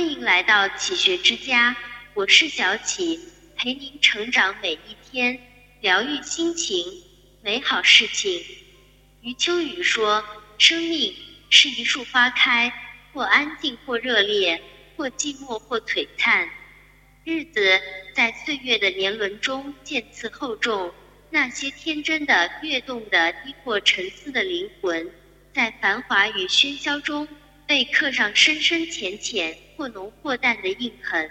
欢迎来到启学之家，我是小启，陪您成长每一天，疗愈心情，美好事情。余秋雨说：“生命是一束花开，或安静，或热烈，或寂寞，或璀璨。日子在岁月的年轮中渐次厚重，那些天真的、跃动的、亦或沉思的灵魂，在繁华与喧嚣中。”被刻上深深浅浅、或浓或淡的印痕。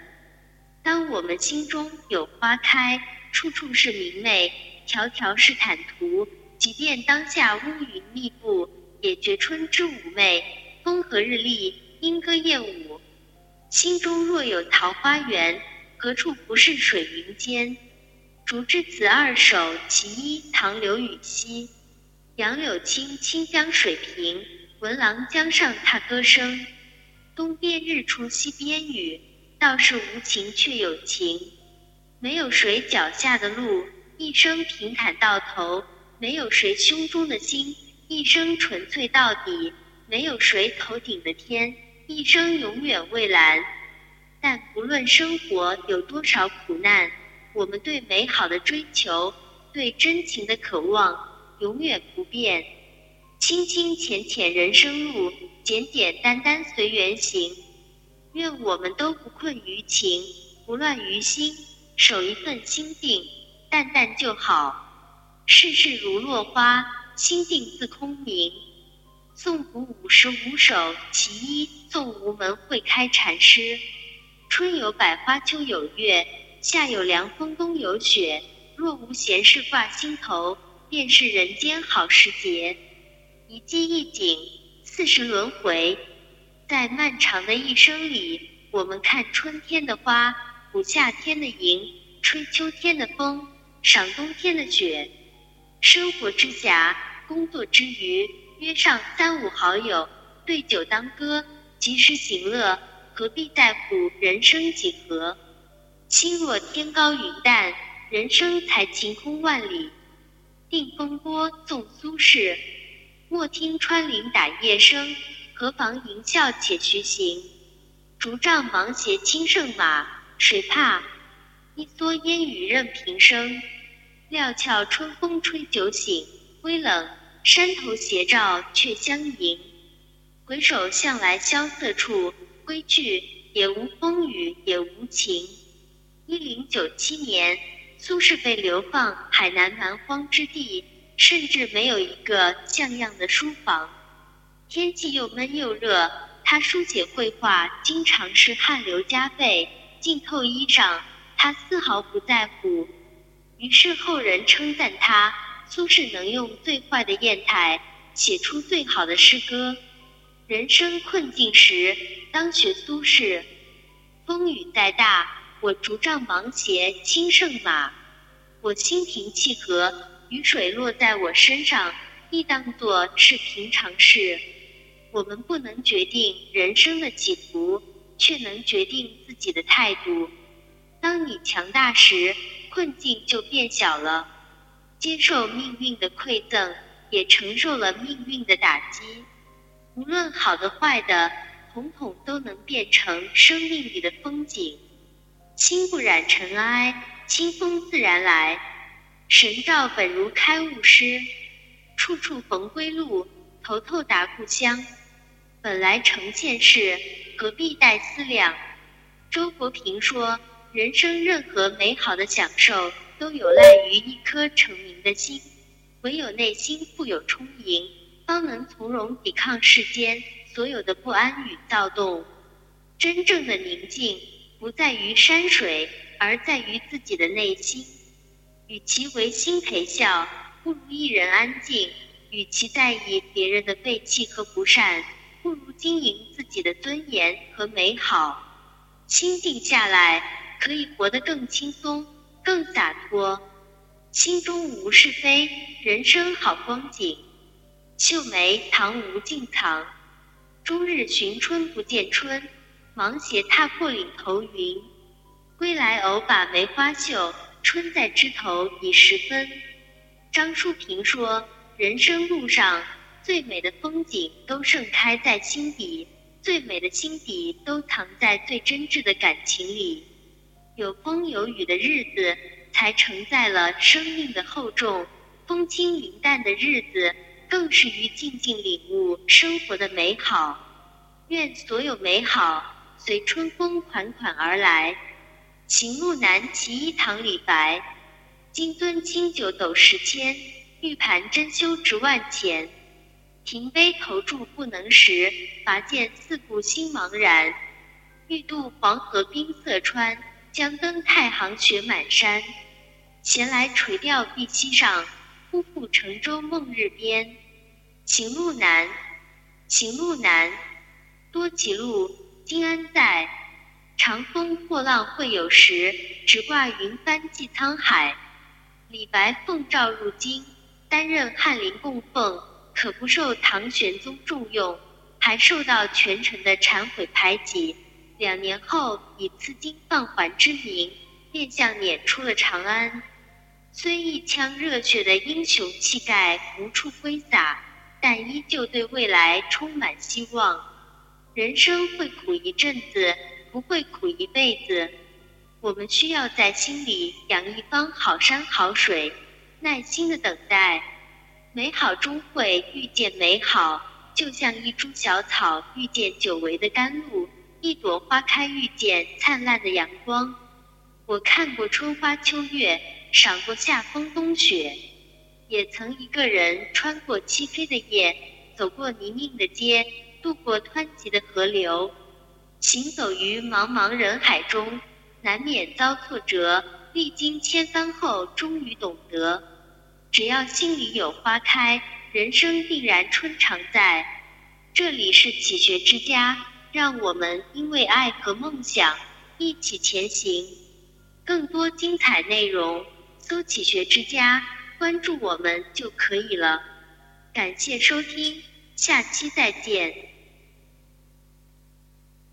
当我们心中有花开，处处是明媚，条条是坦途。即便当下乌云密布，也觉春之妩媚。风和日丽，莺歌燕舞。心中若有桃花源，何处不是水云间？竹枝词二首其一，唐刘禹锡。杨柳青，清江水平。闻郎江上踏歌声，东边日出西边雨，道是无晴却有晴。没有谁脚下的路一生平坦到头，没有谁胸中的心一生纯粹到底，没有谁头顶的天一生永远蔚蓝。但不论生活有多少苦难，我们对美好的追求，对真情的渴望，永远不变。清清浅浅人生路，简简单单随缘行。愿我们都不困于情，不乱于心，守一份心定，淡淡就好。世事如落花，心定自空明。宋古五十五首其一，宋无门会开禅师。春有百花，秋有月，夏有凉风，冬有雪。若无闲事挂心头，便是人间好时节。一季一景，四时轮回，在漫长的一生里，我们看春天的花，捕夏天的萤，吹秋天的风，赏冬天的雪。生活之暇，工作之余，约上三五好友，对酒当歌，及时行乐，何必在乎人生几何？心若天高云淡，人生才晴空万里。定风波，纵苏轼。莫听穿林打叶声，何妨吟啸且徐行。竹杖芒鞋轻胜马，谁怕？一蓑烟雨任平生。料峭春风吹酒醒，微冷，山头斜照却相迎。回首向来萧瑟处，归去，也无风雨也无晴。一零九七年，苏轼被流放海南蛮荒之地。甚至没有一个像样的书房，天气又闷又热，他书写绘画经常是汗流浃背，浸透衣裳，他丝毫不在乎。于是后人称赞他：苏轼能用最坏的砚台写出最好的诗歌。人生困境时，当学苏轼。风雨再大，我竹杖芒鞋轻胜马。我心平气和。雨水落在我身上，亦当作是平常事。我们不能决定人生的起伏，却能决定自己的态度。当你强大时，困境就变小了。接受命运的馈赠，也承受了命运的打击。无论好的坏的，统统都能变成生命里的风景。心不染尘埃，清风自然来。神照本如开悟师，处处逢归路，头头达故乡。本来成现世，何必待思量？周国平说：“人生任何美好的享受，都有赖于一颗澄明的心。唯有内心富有充盈，方能从容抵抗世间所有的不安与躁动。真正的宁静，不在于山水，而在于自己的内心。”与其违心陪笑，不如一人安静；与其在意别人的背弃和不善，不如经营自己的尊严和美好。心定下来，可以活得更轻松、更洒脱。心中无是非，人生好光景。秀梅，唐吴敬藏。终日寻春不见春，芒鞋踏破岭头云。归来偶把梅花嗅。春在枝头已十分。张淑平说：“人生路上最美的风景都盛开在心底，最美的心底都藏在最真挚的感情里。有风有雨的日子，才承载了生命的厚重；风轻云淡的日子，更是于静静领悟生活的美好。愿所有美好随春风款款而来。行路难，其一堂李白。金樽清酒斗十千，玉盘珍羞值万钱。停杯投箸不能食，拔剑四顾心茫然。欲渡黄河冰塞川，将登太行雪满山。闲来垂钓碧溪上，忽复乘舟梦日边。行路难，行路难，多歧路，今安在？长风破浪会有时，直挂云帆济沧海。李白奉诏入京，担任翰林供奉，可不受唐玄宗重用，还受到权臣的忏悔排挤。两年后，以赐金放还之名，变相撵出了长安。虽一腔热血的英雄气概无处挥洒，但依旧对未来充满希望。人生会苦一阵子，不会苦一辈子。我们需要在心里养一方好山好水，耐心的等待，美好终会遇见美好，就像一株小草遇见久违的甘露，一朵花开遇见灿烂的阳光。我看过春花秋月，赏过夏风冬雪，也曾一个人穿过漆黑的夜，走过泥泞的街，渡过湍急的河流，行走于茫茫人海中。难免遭挫折，历经千帆后，终于懂得，只要心里有花开，人生定然春常在。这里是启学之家，让我们因为爱和梦想一起前行。更多精彩内容，搜“启学之家”，关注我们就可以了。感谢收听，下期再见。